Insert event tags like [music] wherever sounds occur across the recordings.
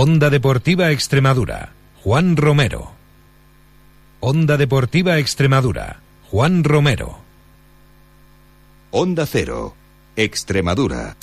Onda Deportiva Extremadura, Juan Romero. Onda Deportiva Extremadura, Juan Romero. Onda Cero, Extremadura.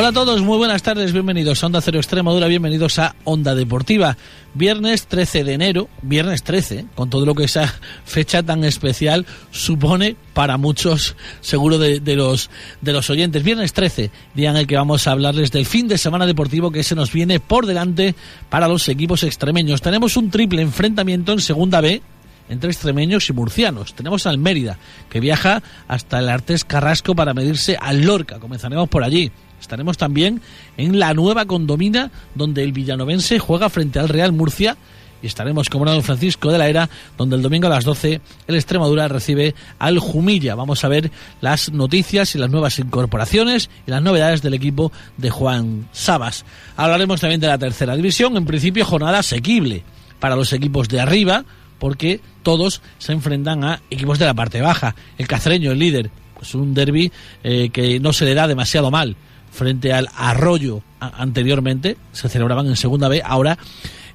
Hola a todos, muy buenas tardes, bienvenidos a Onda Cero Extremadura, bienvenidos a Onda Deportiva. Viernes 13 de enero, viernes 13, con todo lo que esa [laughs] fecha tan especial supone para muchos, seguro, de, los, de los oyentes. Viernes 13, día en el que vamos a hablarles del fin de semana deportivo que se nos viene por delante para los equipos extremeños. Tenemos un triple enfrentamiento en Segunda B, entre extremeños y murcianos. Tenemos al Mérida, que viaja hasta el Artés Carrasco para medirse al Lorca. Comenzaremos por allí. Estaremos también en la nueva condomina donde el villanovense juega frente al Real Murcia y estaremos como no Francisco de la Era, donde el domingo a las 12 el Extremadura recibe al Jumilla. Vamos a ver las noticias y las nuevas incorporaciones y las novedades del equipo de Juan Sabas. Hablaremos también de la tercera división, en principio jornada asequible para los equipos de arriba, porque todos se enfrentan a equipos de la parte baja. El Castreño, el líder, pues un derby eh, que no se le da demasiado mal frente al Arroyo anteriormente, se celebraban en segunda B, ahora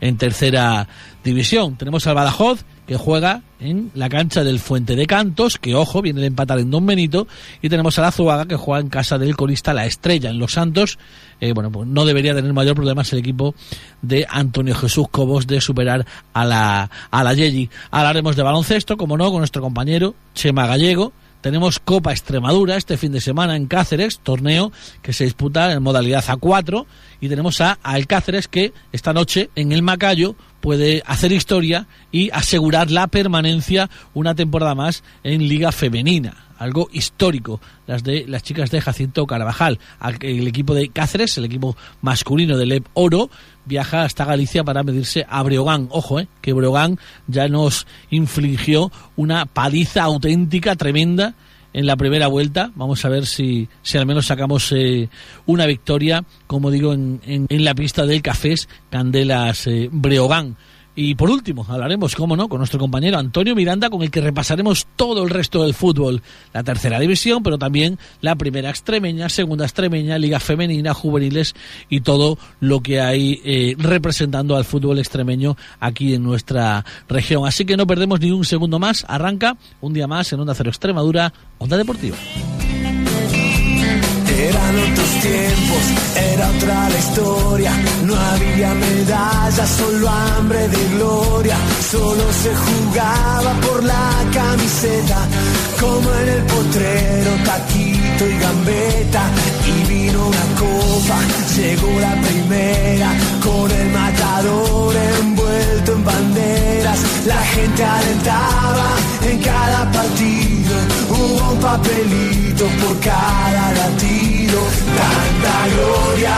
en tercera división. Tenemos al Badajoz, que juega en la cancha del Fuente de Cantos, que ojo, viene de empatar en Don Benito, y tenemos a la Zuaga, que juega en casa del colista La Estrella, en Los Santos. Eh, bueno, pues no debería tener mayor problemas el equipo de Antonio Jesús Cobos de superar a la, a la Yeji. Hablaremos de baloncesto, como no, con nuestro compañero Chema Gallego, tenemos Copa Extremadura este fin de semana en Cáceres, torneo que se disputa en modalidad A4. Y tenemos a Alcáceres que esta noche en el Macayo puede hacer historia y asegurar la permanencia una temporada más en Liga Femenina algo histórico, las de las chicas de Jacinto Carvajal. El equipo de Cáceres, el equipo masculino del EP Oro, viaja hasta Galicia para medirse a Breogán. Ojo, eh, que Breogán ya nos infligió una paliza auténtica, tremenda en la primera vuelta. Vamos a ver si, si al menos sacamos eh, una victoria, como digo, en, en, la pista del Cafés Candelas eh, Breogán. Y por último, hablaremos, cómo no, con nuestro compañero Antonio Miranda, con el que repasaremos todo el resto del fútbol, la tercera división, pero también la primera extremeña, segunda extremeña, liga femenina, juveniles y todo lo que hay eh, representando al fútbol extremeño aquí en nuestra región. Así que no perdemos ni un segundo más. Arranca un día más en Onda Cero Extremadura, Onda Deportiva. Eran otros tiempos, era otra la historia. No había medallas, solo hambre de gloria. Solo se jugaba por la camiseta, como en el potrero, taquito y gambeta. Y vino una copa, llegó la primera, con el matador envuelto en banderas. La gente alentaba en cada partido, hubo un papelito por cada latido tanta gloria,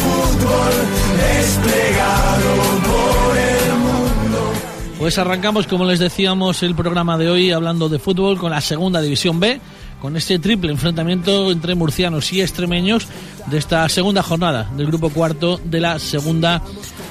fútbol desplegado por el mundo. Pues arrancamos, como les decíamos, el programa de hoy hablando de fútbol con la segunda división B, con este triple enfrentamiento entre murcianos y extremeños de esta segunda jornada del grupo cuarto de la segunda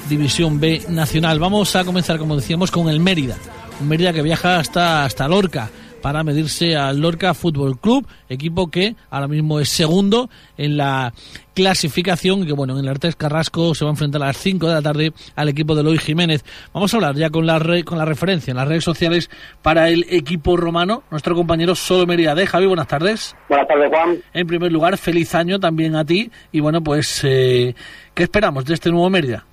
división B nacional. Vamos a comenzar, como decíamos, con el Mérida. Un Mérida que viaja hasta, hasta Lorca para medirse al Lorca Fútbol Club, equipo que ahora mismo es segundo en la clasificación, que bueno, en el Artes Carrasco se va a enfrentar a las 5 de la tarde al equipo de Lois Jiménez. Vamos a hablar ya con la, con la referencia en las redes sociales para el equipo romano, nuestro compañero Solo Mérida de Javi, buenas tardes. Buenas tardes, Juan. En primer lugar, feliz año también a ti y bueno, pues, eh, ¿qué esperamos de este nuevo Mérida?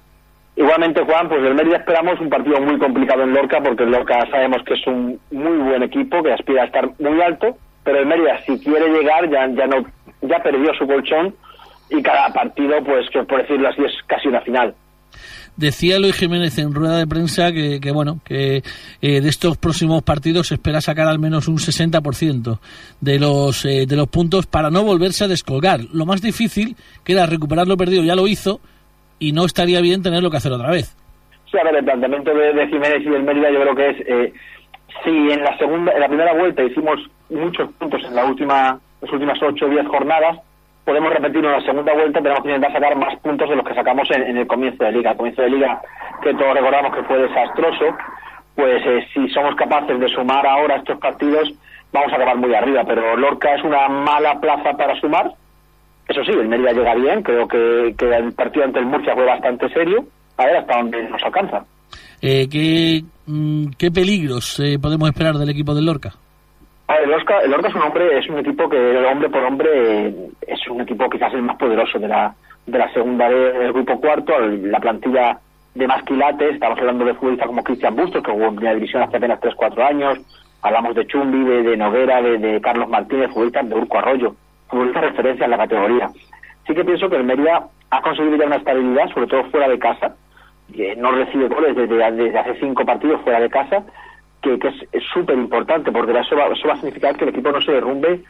Igualmente, Juan, pues del Mérida esperamos un partido muy complicado en Lorca, porque el Lorca sabemos que es un muy buen equipo, que aspira a estar muy alto, pero el Mérida, si quiere llegar, ya, ya, no, ya perdió su colchón y cada partido, pues, por decirlo así, es casi una final. Decía Luis Jiménez en rueda de prensa que, que bueno, que eh, de estos próximos partidos se espera sacar al menos un 60% de los, eh, de los puntos para no volverse a descolgar. Lo más difícil, que era recuperar lo perdido, ya lo hizo, y no estaría bien tenerlo que hacer otra vez. Sí, a ver, el planteamiento de, Jiménez y del Mérida yo creo que es, eh, si en la segunda, en la primera vuelta hicimos muchos puntos en la última, las últimas ocho o diez jornadas, podemos repetirlo en la segunda vuelta, tenemos que intentar sacar más puntos de los que sacamos en, el comienzo de liga. El comienzo de liga, que todos recordamos que fue desastroso, pues eh, si somos capaces de sumar ahora estos partidos, vamos a acabar muy arriba. Pero Lorca es una mala plaza para sumar. Eso sí, el Mérida llega bien, creo que, el partido ante el Murcia fue bastante serio. A ver hasta dónde nos alcanza. Eh, ¿qué, mm, ¿Qué peligros eh, podemos esperar del equipo del Lorca? el, Lorca, es un hombre, es un equipo que hombre por hombre es un equipo quizás el más poderoso de la, de la segunda del grupo cuarto, la plantilla de más quilates, estamos hablando de futbolistas como Cristian Bustos, que jugó en primera división hace apenas 3-4 años, hablamos de Chumbi, de, Noguera, de, Carlos Martínez, futbolistas de Urco Arroyo, futbolistas de referencia en la categoría. Sí que pienso que el Mérida ha conseguido ya una estabilidad, sobre todo fuera de casa, no recibe goles desde, desde hace cinco partidos fuera de casa, que, es súper importante, porque eso va, eso va a significar que el equipo no se derrumbe,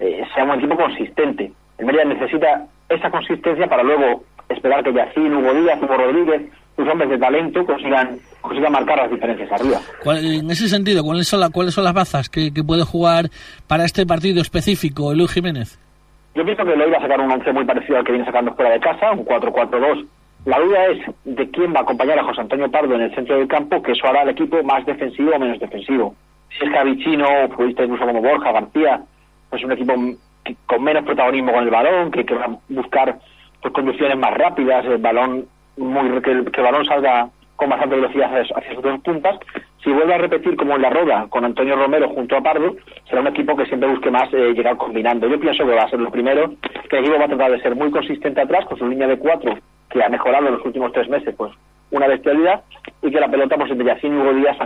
eh, sea un equipo consistente. El Mérida necesita esa consistencia para luego esperar que Yacín, Hugo Díaz, Hugo Rodríguez, sus hombres de talento consigan, consigan marcar las diferencias arriba. En ese sentido, ¿cuáles son, ¿cuáles son las bazas que, puede jugar para este partido específico Luis Jiménez? Yo pienso que lo iba a sacar un once muy parecido al que viene sacando fuera de casa, un 4-4-2 la duda es de quién va a acompañar a José Antonio Pardo en el centro del campo, que eso hará al equipo más defensivo o menos defensivo. Si es Cavichino, futbolista incluso como Borja, García, pues un equipo con menos protagonismo con el balón, que, va a buscar pues, conducciones más rápidas, el balón muy que el, balón salga con bastante velocidad hacia, sus dos puntas. Si vuelve a repetir como en la roda con Antonio Romero junto a Pardo, será un equipo que siempre busque más eh, llegar combinando. Yo pienso que va a ser lo primero, que el equipo va a tratar de ser muy consistente atrás con su línea de cuatro que ha mejorado en los últimos tres meses, pues una bestialidad, y que la pelota, pues entre Yacine y Hugo Díaz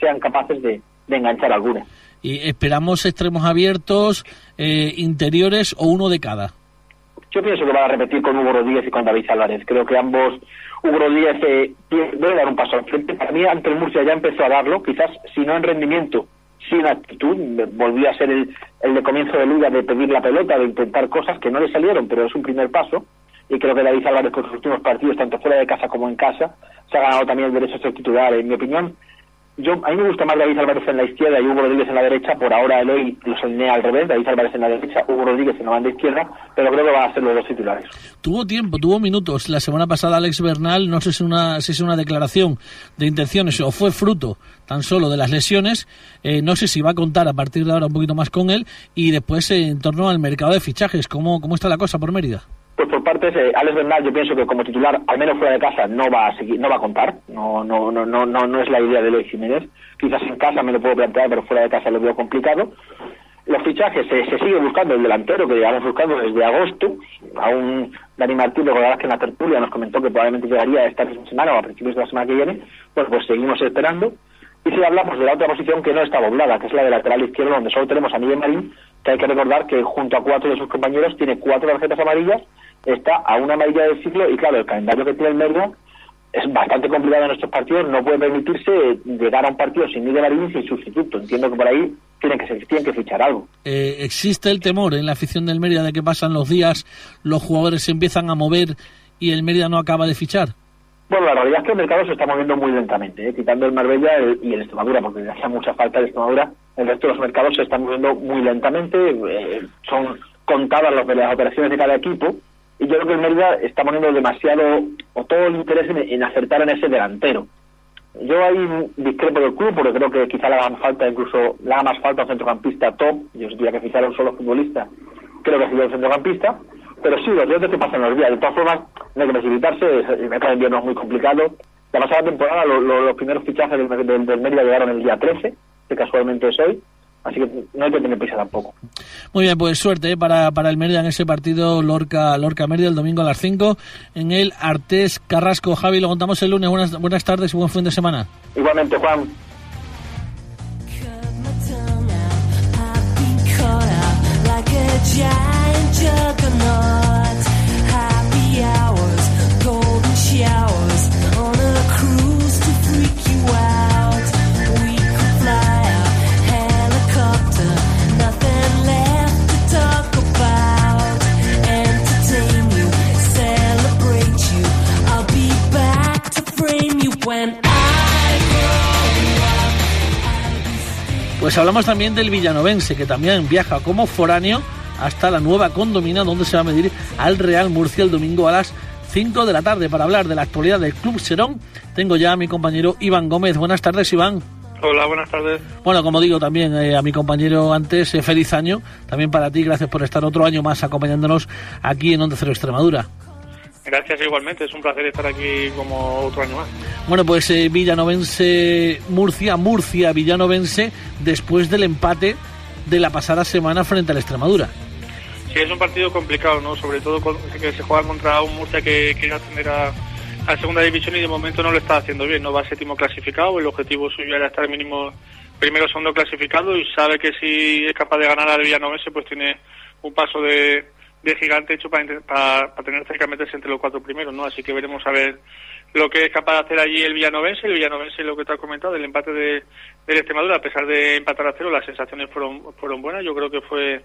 sean, capaces de, enganchar alguna. ¿Y esperamos extremos abiertos, eh, interiores o uno de cada? Yo pienso que van a repetir con Hugo Rodríguez y con David Álvarez. Creo que ambos, Hugo Rodríguez eh, debe dar un paso al frente. Para mí, ante el Murcia ya empezó a darlo, quizás si no en rendimiento, sí en actitud. Volvió a ser el, el de comienzo de liga de pedir la pelota, de intentar cosas que no le salieron, pero es un primer paso y creo que David Álvarez con sus últimos partidos, tanto fuera de casa como en casa, se ha ganado también el derecho a ser titular. En mi opinión, yo a mí me gusta más David Álvarez en la izquierda y Hugo Rodríguez en la derecha. Por ahora el hoy los alinea al revés, David Álvarez en la derecha, Hugo Rodríguez en la banda izquierda, pero creo que van a ser los dos titulares. Tuvo tiempo, tuvo minutos. La semana pasada Alex Bernal, no sé si, una, si es una declaración de intenciones o fue fruto tan solo de las lesiones. Eh, no sé si va a contar a partir de ahora un poquito más con él y después en torno al mercado de fichajes. ¿Cómo, cómo está la cosa por Mérida? Pues por parte de Alex Bernal, yo pienso que como titular, al menos fuera de casa, no va a seguir, no va a contar. No, no, no, no, no, no es la idea de Luis Jiménez. Quizás en casa me lo puedo plantear, pero fuera de casa lo veo complicado. Los fichajes se, se sigue buscando el delantero que llevamos buscando desde agosto. Aún Dani Martínez, recordarás que en la tertulia nos comentó que probablemente llegaría esta semana o a principios de la semana que viene. Pues, pues seguimos esperando. Y si hablamos de la otra posición que no está doblada, que es la de lateral izquierdo, donde solo tenemos a Miguel Marín, que hay que recordar que junto a cuatro de sus compañeros tiene cuatro tarjetas amarillas está a una amarilla del ciclo y claro, el calendario que tiene el Merlo es bastante complicado en estos partidos, no puede permitirse llegar a un partido sin Miguel Marín y sin sustituto. Entiendo que por ahí tienen que, tienen que fichar algo. Eh, ¿Existe el temor en la afición del Mérida de que pasan los días, los jugadores se empiezan a mover y el Mérida no acaba de fichar? Bueno, la realidad es que el mercado se está moviendo muy lentamente, ¿eh? quitando el Marbella y el Extremadura, porque le hace mucha falta el Extremadura. El resto de los mercados se están moviendo muy lentamente, eh, son contadas las operaciones de cada equipo y yo creo que el Mérida está poniendo demasiado o todo el interés en, acertar en ese delantero. Yo ahí discrepo del club porque creo que quizá le haga falta incluso le haga más falta un centrocampista top. Yo diría que fichar a un solo futbolista, creo que sería un centrocampista. Pero sí, los días que pasan los días. De todas formas, no hay que precipitarse, el mercado de invierno es muy complicado. La pasada temporada los primeros fichajes del, del, del Mérida llegaron el día 13, que casualmente es hoy Así que no hay que tener prisa tampoco. Muy bien, pues suerte ¿eh? para, para el Mérida en ese partido Lorca Lorca el domingo a las 5 en el Artés Carrasco. Javi, lo contamos el lunes. Buenas, buenas tardes y buen fin de semana. Igualmente, Juan. Pues hablamos también del villanovense, que también viaja como foráneo hasta la nueva condomina donde se va a medir al Real Murcia el domingo a las 5 de la tarde para hablar de la actualidad del Club Serón. Tengo ya a mi compañero Iván Gómez. Buenas tardes, Iván. Hola, buenas tardes. Bueno, como digo también eh, a mi compañero antes, eh, feliz año. También para ti, gracias por estar otro año más acompañándonos aquí en Onda Cero Extremadura. Gracias igualmente, es un placer estar aquí como otro año más. Bueno, pues eh, Villanovense Murcia, Murcia Villanovense después del empate de la pasada semana frente al Extremadura. Sí, es un partido complicado, ¿no? Sobre todo que se juega contra un Murcia que quiere ascender a, a segunda división y de momento no lo está haciendo bien, no va séptimo clasificado, el objetivo suyo era estar mínimo primero segundo clasificado y sabe que si es capaz de ganar al Villanovense pues tiene un paso de, de gigante hecho para, para, tener cerca meterse entre los cuatro primeros, ¿no? Así que veremos a ver lo que es capaz de hacer allí el Villanovense, el Villanovense lo que te has comentado, el empate de, del Extremadura, a pesar de empatar a cero, las sensaciones fueron, fueron buenas, yo creo que fue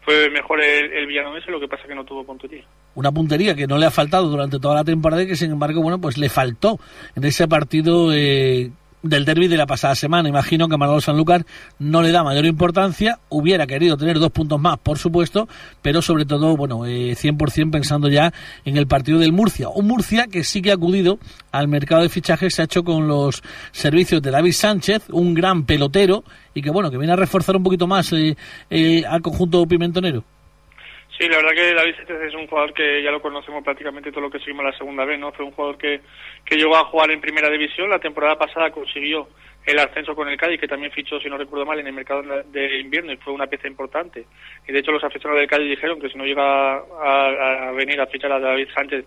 fue mejor el, el Villanovense, lo que pasa que no tuvo puntería. Una puntería que no le ha faltado durante toda la temporada y que sin embargo, bueno, pues le faltó en ese partido eh, del derby de la pasada semana. Imagino que Manolo Sanlúcar no le da mayor importancia, hubiera querido tener dos puntos más, por supuesto, pero sobre todo, bueno, eh, 100% pensando ya en el partido del Murcia. Un Murcia que sí que ha acudido al mercado de fichajes, se ha hecho con los servicios de David Sánchez, un gran pelotero, y que, bueno, que viene a reforzar un poquito más eh, eh, al conjunto pimentonero. Sí, la verdad que David Sánchez es un jugador que ya lo conocemos prácticamente todo lo que seguimos la segunda vez, ¿no? Fue un jugador que, que llegó a jugar en primera división, la temporada pasada consiguió el ascenso con el Cádiz, que también fichó, si no recuerdo mal, en el mercado de invierno y fue una pieza importante. Y de hecho los aficionados del Cádiz dijeron que si no llega a, venir a fichar a David Sánchez,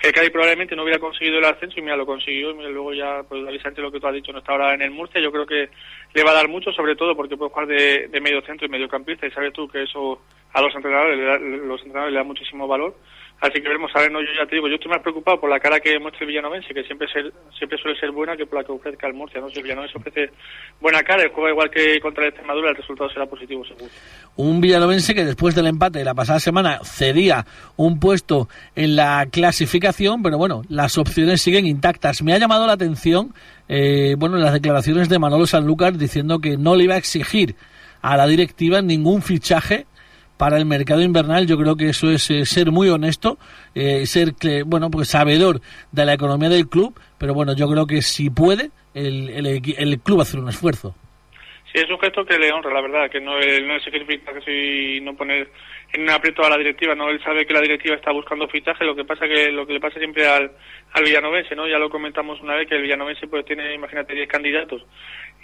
que el Cádiz probablemente no hubiera conseguido el ascenso y mira, lo consiguió y mira, luego ya, pues David Sánchez, lo que tú has dicho, no está ahora en el Murcia, yo creo que le va a dar mucho, sobre todo porque puede jugar de, de medio centro y mediocampista y sabes tú que eso a los entrenadores, los entrenadores le da muchísimo valor. Así que veremos a ver, no, yo ya te digo, yo estoy más preocupado por la cara que muestra el Villanovense, que siempre ser, siempre suele ser buena, que por la que ofrezca el Murcia, ¿no? Si el Villanovense ofrece buena cara, el juego igual que contra el Extremadura, el resultado será positivo seguro. Un Villanovense que después del empate de la pasada semana cedía un puesto en la clasificación, pero bueno, las opciones siguen intactas. Me ha llamado la atención, eh, bueno, las declaraciones de Manolo Sanlúcar diciendo que no le iba a exigir a la directiva ningún fichaje para el mercado invernal yo creo que eso es eh, ser muy honesto eh, ser bueno pues sabedor de la economía del club pero bueno yo creo que si puede el, el, el club hacer un esfuerzo. Sí es un gesto que le honra la verdad que no, no significa que si no poner en un aprieto a la directiva no él sabe que la directiva está buscando fichaje lo que pasa que lo que le pasa siempre al, al villanovense no ya lo comentamos una vez que el villanovense pues tiene imagínate 10 candidatos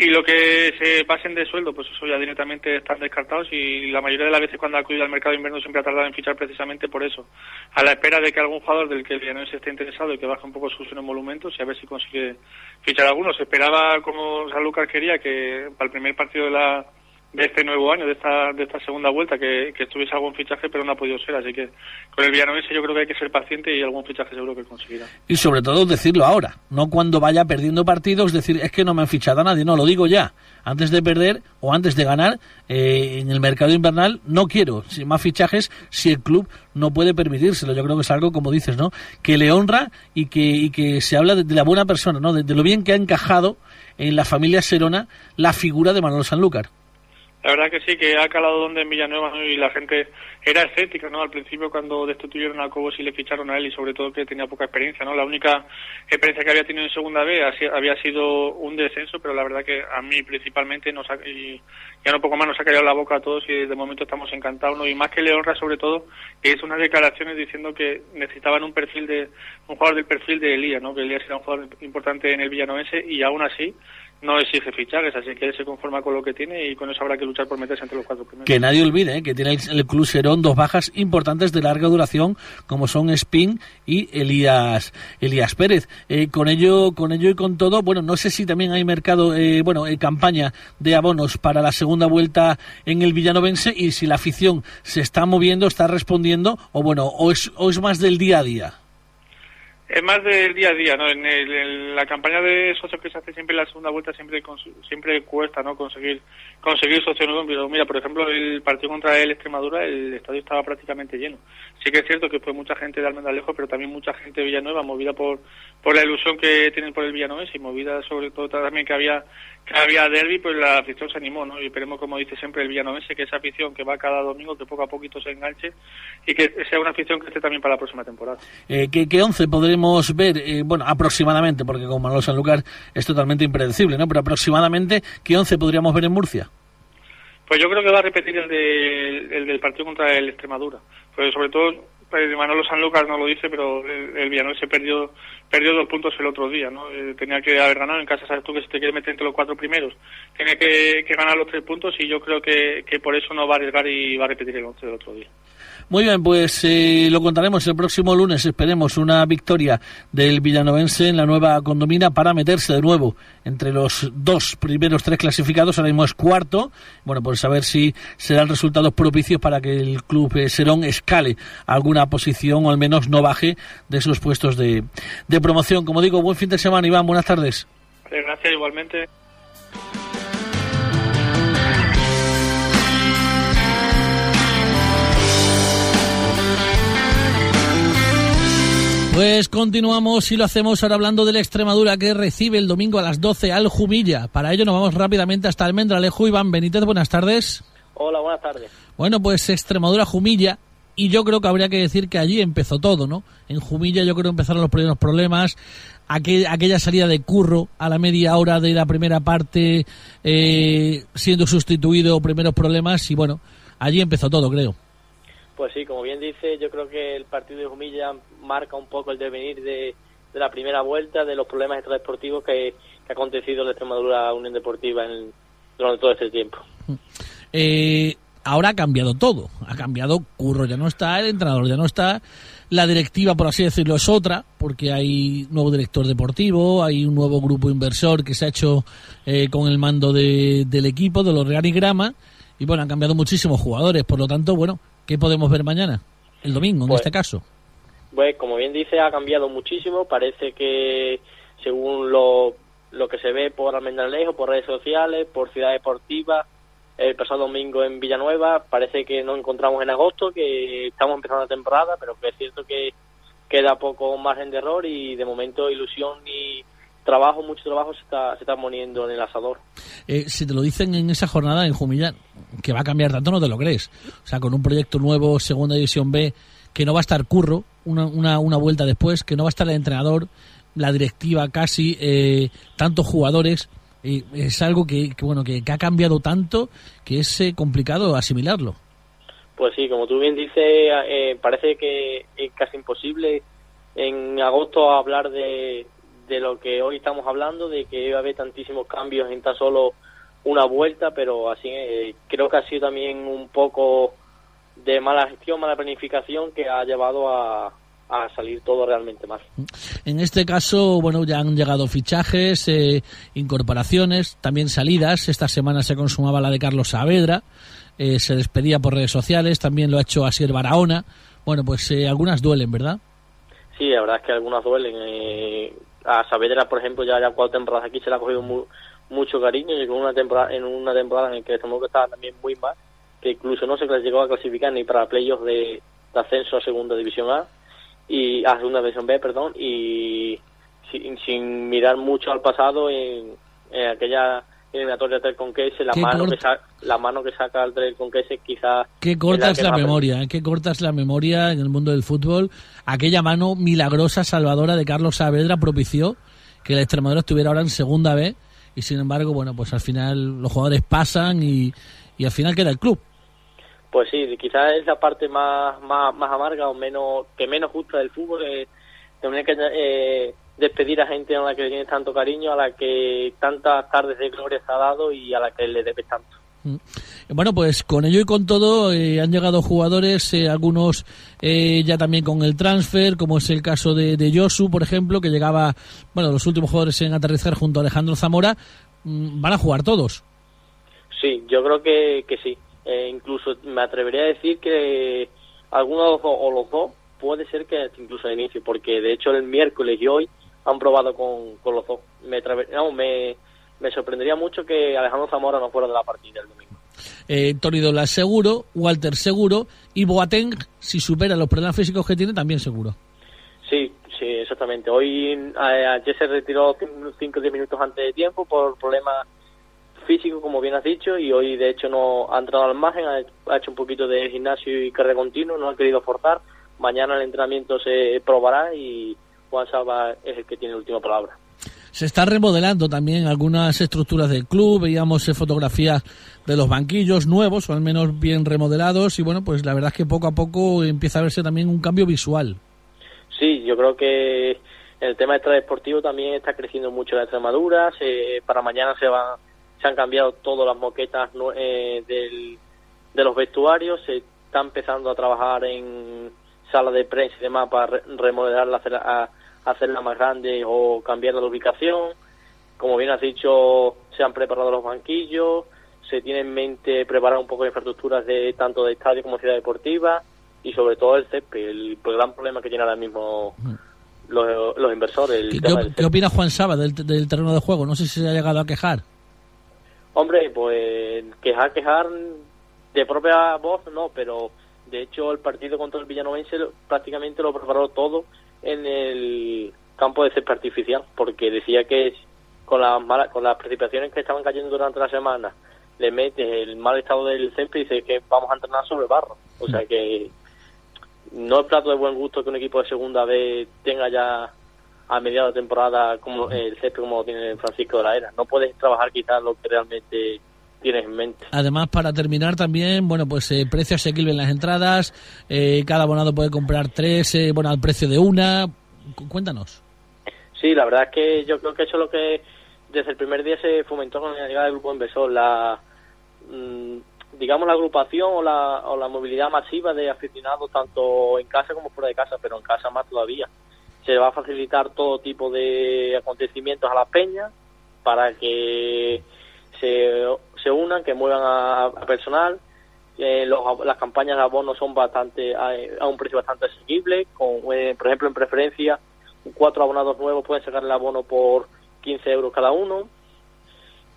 y lo que se pasen de sueldo, pues eso ya directamente están descartados y la mayoría de las veces cuando ha acudido al mercado invierno siempre ha tardado en fichar precisamente por eso, a la espera de que algún jugador del que el Villarreal esté interesado y que baje un poco sus monumentos y a ver si consigue fichar algunos. Se esperaba, como San Lucas quería, que para el primer partido de la de este nuevo año, de esta, de esta segunda vuelta, que, que estuviese algún fichaje, pero no ha podido ser. Así que con el Villanovense yo creo que hay que ser paciente y algún fichaje seguro que conseguirá. Y sobre todo decirlo ahora, no cuando vaya perdiendo partidos, decir es que no me han fichado a nadie, no, lo digo ya. Antes de perder o antes de ganar eh, en el mercado invernal, no quiero sin más fichajes si el club no puede permitírselo. Yo creo que es algo, como dices, ¿no? Que le honra y que, y que se habla de, de la buena persona, ¿no? De, lo bien que ha encajado en la familia Serona la figura de Manuel Sanlúcar. La verdad que sí, que ha calado donde en Villanueva y la gente era escéptica, ¿no? Al principio cuando destituyeron a Cobos y le ficharon a él y sobre todo que tenía poca experiencia, ¿no? La única experiencia que había tenido en segunda B había sido un descenso, pero la verdad que a mí principalmente nos ha, y ya no poco más nos ha callado la boca a todos y de momento estamos encantados, ¿no? Y más que le honra sobre todo que hizo unas declaraciones diciendo que necesitaban un perfil de un jugador del perfil de Elías, ¿no? Que Elías era un jugador importante en el Villanovense y aún así no exige fichajes, así que él se conforma con lo que tiene y con eso habrá que luchar por meterse entre los cuatro primeros. Que nadie olvide ¿eh? que tiene el, el Club Serón dos bajas importantes de larga duración, como son Spin y Elías Elías Pérez. Eh, con ello con ello y con todo, bueno, no sé si también hay mercado, eh, bueno, eh, campaña de abonos para la segunda vuelta en el Villanovense y si la afición se está moviendo, está respondiendo, o bueno, o es, o es más del día a día. Es más del día a día, ¿no? En, el, en, la campaña de socios que se hace siempre en la segunda vuelta siempre siempre cuesta, ¿no? Conseguir conseguir socios nuevos. Mira, por ejemplo, el partido contra el Extremadura, el estadio estaba prácticamente lleno. Sí que es cierto que fue mucha gente de Almendalejo, pero también mucha gente de Villanueva, movida por por la ilusión que tienen por el Villanueva y movida sobre todo también que había que había derby, pues la afición se animó, ¿no? Y esperemos, como dice siempre el villanovense, que esa afición que va cada domingo, que poco a poquito se enganche y que sea una afición que esté también para la próxima temporada. Eh, ¿qué, ¿qué, once podremos ver? Eh, bueno, aproximadamente, porque con Manolo Sanlúcar es totalmente impredecible, ¿no? Pero aproximadamente, ¿qué once podríamos ver en Murcia? Pues yo creo que va a repetir el, de, el del partido contra el Extremadura. Pues sobre todo Manolo Sanlúcar no lo dice, pero el, el se perdió, perdió dos puntos el otro día, ¿no? Eh, tenía que haber ganado en casa, sabes tú que si te quieres meter entre los cuatro primeros, que, que ganar los tres puntos y yo creo que, que por eso no va a arriesgar y va a repetir el once del otro día. Muy bien, pues eh, lo contaremos el próximo lunes. Esperemos una victoria del villanovense en la nueva condomina para meterse de nuevo entre los dos primeros tres clasificados. Ahora mismo es cuarto. Bueno, pues a ver si se dan resultados propicios para que el club eh, Serón escale alguna posición o al menos no baje de esos puestos de, de promoción. Como digo, buen fin de semana, Iván. Buenas tardes. Gracias, igualmente. Pues continuamos y lo hacemos ahora hablando de la Extremadura que recibe el domingo a las 12 al Jumilla. Para ello nos vamos rápidamente hasta Almendralejo. Iván Benítez, buenas tardes. Hola, buenas tardes. Bueno, pues Extremadura Jumilla y yo creo que habría que decir que allí empezó todo, ¿no? En Jumilla yo creo que empezaron los primeros problemas, aquel, aquella salida de Curro a la media hora de la primera parte eh, siendo sustituido, primeros problemas y bueno, allí empezó todo, creo. Pues sí, como bien dice, yo creo que el partido de Jumilla marca un poco el devenir de, de la primera vuelta, de los problemas extradeportivos que, ha acontecido en la Extremadura Unión Deportiva en, durante todo este tiempo. Eh, ahora ha cambiado todo. Ha cambiado, Curro ya no está, el entrenador ya no está, la directiva, por así decirlo, es otra, porque hay nuevo director deportivo, hay un nuevo grupo inversor que se ha hecho eh, con el mando de, del equipo, de los Reanigrama, y bueno, han cambiado muchísimos jugadores, por lo tanto, bueno, ¿qué podemos ver mañana? El domingo, Pues- en este caso. Pues como bien dice, ha cambiado muchísimo. Parece que según lo, lo que se ve por Almendralejo, por redes sociales, por Ciudad Deportiva, el pasado domingo en Villanueva, parece que nos encontramos en agosto, que estamos empezando la temporada, pero que es cierto que queda poco margen de error y de momento ilusión y trabajo, mucho trabajo se está, se está poniendo en el asador. Eh, si te lo dicen en esa jornada en Jumilla, que va a cambiar tanto, no te lo crees. O sea, con un proyecto nuevo, Segunda División B, que no va a estar Curro una, una, una vuelta después, que no va a estar el entrenador, la directiva casi, eh, tantos jugadores. eh, es algo que, que, bueno que, que ha cambiado tanto que es eh, complicado asimilarlo. Pues sí, como tú bien dices, eh, parece que es casi imposible en agosto hablar de, de lo que hoy estamos hablando, de que va a haber tantísimos cambios en tan solo una vuelta, pero así eh, creo que ha sido también un poco de mala gestión, mala planificación que ha llevado a, a salir todo realmente mal. En este caso, bueno, ya han llegado fichajes, eh, incorporaciones, también salidas. Esta semana se consumaba la de Carlos Saavedra, eh, se despedía por redes sociales, también lo ha hecho Asier Barahona. Bueno, pues eh, algunas duelen, ¿verdad? Sí, la verdad es que algunas duelen. A Saavedra, por ejemplo, ya, ya cuatro temporadas aquí se le ha cogido mu- mucho cariño con una temporada, en una temporada en la que que estaba también muy mal, que incluso no se llegó a clasificar ni para playoffs de, ascenso a segunda división A y segunda división B, perdón, y sin, mirar mucho al pasado en aquella eliminatoria del Conquese, la mano que la mano que saca el del Conquese quizás Qué corta es es la memoria, ¿eh? qué corta es la memoria en el mundo del fútbol. Aquella mano milagrosa, salvadora de Carlos Saavedra propició que la Extremadura estuviera ahora en segunda B y sin embargo, bueno, pues al final los jugadores pasan y, y al final queda el club. Pues sí, quizás es la parte más, más, más amarga o menos que menos justa del fútbol, eh, tener que eh, despedir a gente a la que le tienes tanto cariño, a la que tantas tardes de gloria se ha dado y a la que le debes tanto. Mm. Bueno, pues con ello y con todo eh, han llegado jugadores, eh, algunos eh, ya también con el transfer, como es el caso de, de Josu, por ejemplo, que llegaba, bueno, los últimos jugadores en aterrizar junto a Alejandro Zamora, mm, van a jugar todos. Sí, yo creo que, que sí. Eh, incluso me atrevería a decir que algunos o, o los dos puede ser que incluso al inicio, porque de hecho el miércoles y hoy han probado con, con los dos. Me, no, me, me sorprendería mucho que Alejandro Zamora no fuera de la partida el domingo. Eh, Tony Dola seguro, Walter seguro y Boateng, si supera los problemas físicos que tiene, también seguro. Sí, sí, exactamente. Hoy eh, ayer se retiró 5 o 10 minutos antes de tiempo por problemas físico, como bien has dicho, y hoy de hecho no ha entrado al margen, ha, hecho un poquito de gimnasio y carrera continuo, no ha querido forzar. Mañana el entrenamiento se probará y Juan Saba es el que tiene la última palabra. Se está remodelando también algunas estructuras del club, veíamos eh, fotografías de los banquillos nuevos, o al menos bien remodelados, y bueno, pues la verdad es que poco a poco empieza a verse también un cambio visual. Sí, yo creo que el tema deportivo también está creciendo mucho la Extremadura, para mañana se van se han cambiado todas las moquetas eh, de los vestuarios, se está empezando a trabajar en sala de prensa y demás para remodelarla, a, hacerla más grande o cambiar la ubicación. Como bien has dicho, se han preparado los banquillos, se tiene en mente preparar un poco de infraestructuras de tanto de estadio como ciudad deportiva y sobre todo el césped, el, gran problema que tiene ahora mismo los, los inversores. ¿Qué, opina Juan Saba del, del, terreno de juego? No sé si se ha llegado a quejar. Hombre, pues quejar, quejar de propia voz no, pero de hecho el partido contra el Villanovense prácticamente lo preparó todo en el campo de césped artificial, porque decía que con las malas, con las precipitaciones que estaban cayendo durante la semana, le metes el mal estado del césped y dice que vamos a entrenar sobre barro. O sea que no es plato de buen gusto que un equipo de segunda vez tenga ya a mediados de temporada como el césped como tiene Francisco de la Era. No puedes trabajar quizás lo que realmente tienes en mente. Además, para terminar también, bueno, pues eh, precio asequible en las entradas, eh, cada abonado puede comprar tres, eh, bueno, al precio de una. Cuéntanos. Sí, la verdad es que yo creo que eso es lo que desde el primer día se fomentó con la llegada del grupo inversor, la mm, digamos la agrupación o la, o la movilidad masiva de aficionados tanto en casa como fuera de casa, pero en casa más todavía. Se va a facilitar todo tipo de acontecimientos a las peñas para que se, se unan, que muevan a, personal. Eh, las campañas de abono son bastante a, un precio bastante asequible. Con, eh, por ejemplo, en preferencia, cuatro abonados nuevos pueden sacar el abono por 15 euros cada uno.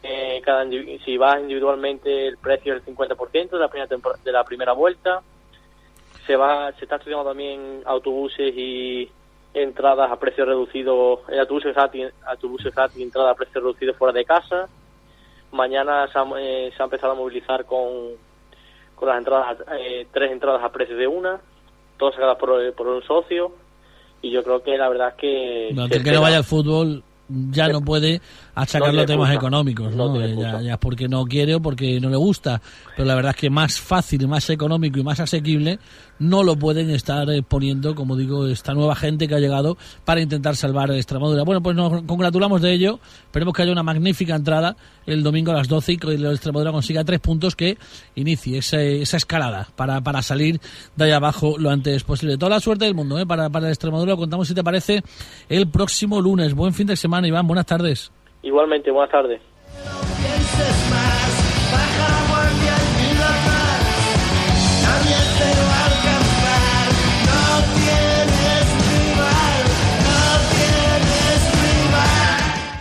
Eh, cada, si vas individualmente, el precio es el 50% de la primera, de la primera vuelta. Se va se está estudiando también autobuses y entradas a precio reducido, autobuses gratis, autobuses gratis entradas a precio reducido fuera de casa. Mañana se ha, eh, se ha empezado a movilizar con, con las entradas, eh, tres entradas a precio de una, todas sacadas por, por un socio. Y yo creo que la verdad es que... No, que no vaya al fútbol ya no puede achacar los temas económicos, ¿no? Ya, ya, porque no quiere o porque no le gusta. Pero la verdad es que más fácil, más económico y más asequible no lo pueden estar eh, poniendo, como digo, esta nueva gente que ha llegado para intentar salvar Extremadura. Bueno, pues nos congratulamos de ello. Esperemos que haya una magnífica entrada el domingo a las 12 y que el Extremadura consiga tres puntos que inicie esa, esa escalada para, para salir de ahí abajo lo antes posible. Toda la suerte del mundo ¿eh? para, para el Extremadura. Contamos si te parece el próximo lunes. Buen fin de semana, Iván. Buenas tardes. Igualmente, buenas tardes.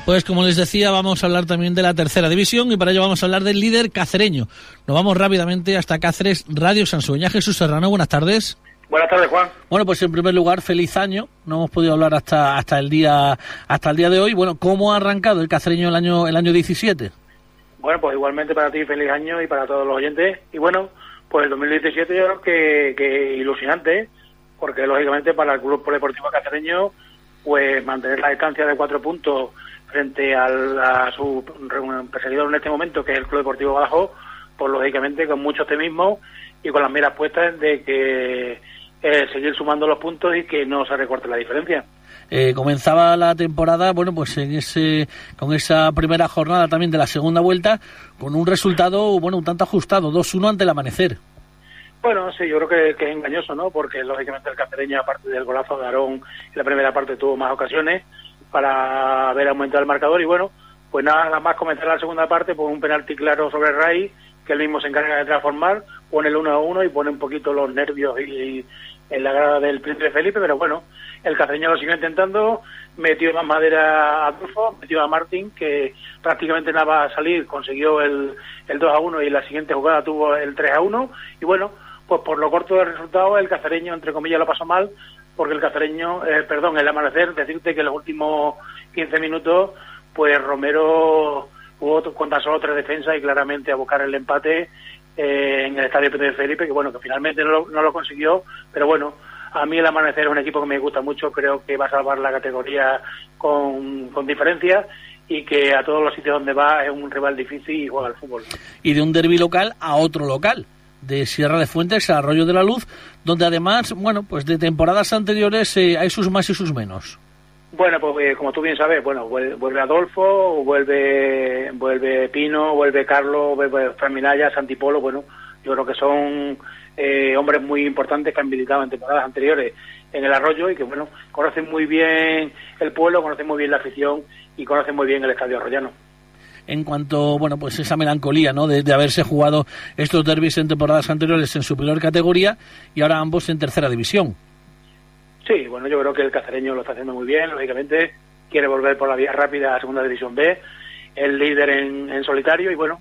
Pues como les decía, vamos a hablar también de la tercera división y para ello vamos a hablar del líder cacereño. Nos vamos rápidamente hasta Cáceres, Radio Sansueña. Jesús Serrano, buenas tardes. Buenas tardes, Juan. Bueno, pues en primer lugar, feliz año. No hemos podido hablar hasta hasta el día hasta el día de hoy. Bueno, ¿cómo ha arrancado el cacereño el año el año 17? Bueno, pues igualmente para ti feliz año y para todos los oyentes. Y bueno, pues el 2017 yo creo que, que ilusionante, porque lógicamente para el Club Deportivo Cacereño, pues mantener la distancia de cuatro puntos frente al, a su perseguidor en este momento, que es el Club Deportivo Badajoz, pues lógicamente con mucho optimismo y con las miras puestas de que eh, seguir sumando los puntos y que no se recorte la diferencia. Eh, comenzaba la temporada, bueno, pues en ese, con esa primera jornada también de la segunda vuelta, con un resultado, bueno, un tanto ajustado, 2-1 ante el amanecer. Bueno, sí, yo creo que, es engañoso, ¿no? Porque lógicamente el cacereño, aparte del golazo de Aarón, en la primera parte tuvo más ocasiones, para ver aumentado el marcador y bueno, pues nada más comenzar la segunda parte, pues un penalti claro sobre Ray, que él mismo se encarga de transformar, pone el 1 a 1 y pone un poquito los nervios y, en la grada del príncipe Felipe, pero bueno, el cacereño lo sigue intentando, metió más madera a Adolfo, metió a Martín, que prácticamente nada va a salir, consiguió el, el 2 a 1 y la siguiente jugada tuvo el 3 a 1 y bueno, pues por lo corto del resultado el cacereño entre comillas lo pasó mal, porque el cacereño, eh, perdón, el amanecer, decirte que en los últimos 15 minutos, pues Romero hubo con tan solo tres defensas y claramente a buscar el empate eh, en el estadio Pedro Felipe, que bueno, que finalmente no lo, no lo consiguió, pero bueno, a mí el Amanecer es un equipo que me gusta mucho, creo que va a salvar la categoría con, con diferencia y que a todos los sitios donde va es un rival difícil y juega al fútbol. Y de un derby local a otro local de Sierra de Fuentes a Arroyo de la Luz, donde además, bueno, pues de temporadas anteriores eh, hay sus más y sus menos. Bueno, pues eh, como tú bien sabes, bueno, vuel- vuelve Adolfo, vuelve vuelve Pino, vuelve Carlos, vuelve Fran Minaya, Santipolo, bueno, yo creo que son eh, hombres muy importantes que han militado en temporadas anteriores en el arroyo y que, bueno, conocen muy bien el pueblo, conocen muy bien la afición y conocen muy bien el estadio arroyano. En cuanto, bueno, pues esa melancolía, ¿no? De, de haberse jugado estos derbis en temporadas anteriores en superior categoría y ahora ambos en tercera división. Sí, bueno, yo creo que el cacereño lo está haciendo muy bien, lógicamente. Quiere volver por la vía rápida a Segunda División B, el líder en, en solitario y bueno,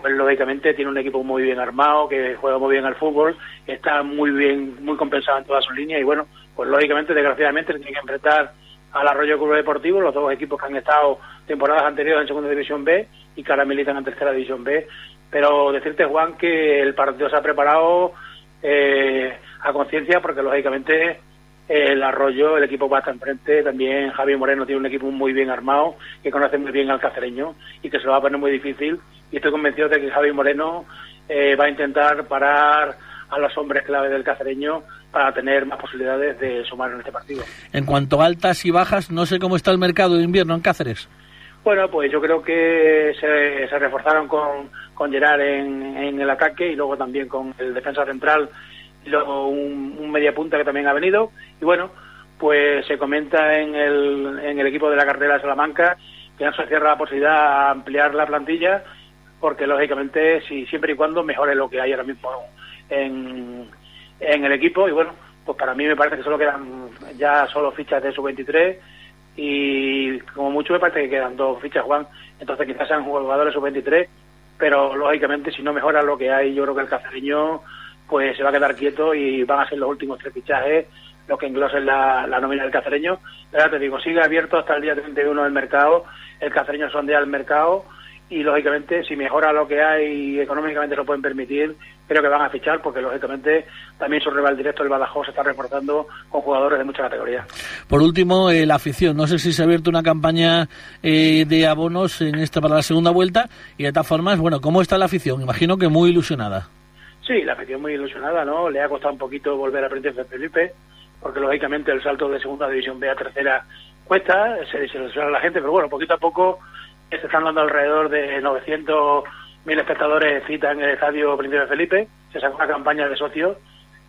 pues lógicamente tiene un equipo muy bien armado, que juega muy bien al fútbol, está muy bien, muy compensado en todas sus líneas y bueno, pues lógicamente, desgraciadamente, tiene que enfrentar al Arroyo Club Deportivo, los dos equipos que han estado temporadas anteriores en Segunda División B y que ahora militan en Tercera División B, pero decirte Juan que el partido se ha preparado eh, a conciencia porque lógicamente el Arroyo, el equipo va hasta enfrente, también Javi Moreno tiene un equipo muy bien armado, que conoce muy bien al cacereño y que se lo va a poner muy difícil. Y estoy convencido de que Javi Moreno eh, va a intentar parar a los hombres clave del cacereño para tener más posibilidades de sumar en este partido. En cuanto a altas y bajas, no sé cómo está el mercado de invierno en Cáceres. Bueno, pues yo creo que se, se reforzaron con, con Gerard en, en el ataque y luego también con el defensa central luego un, un media punta que también ha venido. Y bueno, pues se comenta en el, en el equipo de la cartera de Salamanca que no se cierra la posibilidad a ampliar la plantilla porque lógicamente si siempre y cuando mejore lo que hay ahora mismo en, en el equipo y bueno, pues para mí me parece que solo quedan ya solo fichas de sub-23 y como mucho me parece que quedan dos fichas, Juan, entonces quizás sean jugadores sub-23, pero lógicamente si no mejora lo que hay, yo creo que el cacereño pues se va a quedar quieto y van a ser los últimos tres fichajes los que englosen la, la nómina del cacereño. Pero ya te digo, sigue abierto hasta el día 31 el mercado, el cacereño sondea el mercado y lógicamente si mejora lo que hay económicamente lo pueden permitir, creo que van a fichar porque lógicamente también su rival directo, el Badajoz, se está reforzando con jugadores de mucha categoría. Por último, eh, la afición. No sé si se ha abierto una campaña eh, de abonos en esta para la segunda vuelta y de todas formas, bueno, ¿cómo está la afición? Imagino que muy ilusionada. Sí, la afición muy ilusionada, ¿no? Le ha costado un poquito volver a Príncipe Felipe, porque lógicamente el salto de segunda división B a tercera cuesta, se desilusiona la gente, pero bueno, poquito a poco se están dando alrededor de 900 mil espectadores cita en el estadio Príncipe Felipe, se sacó una campaña de socios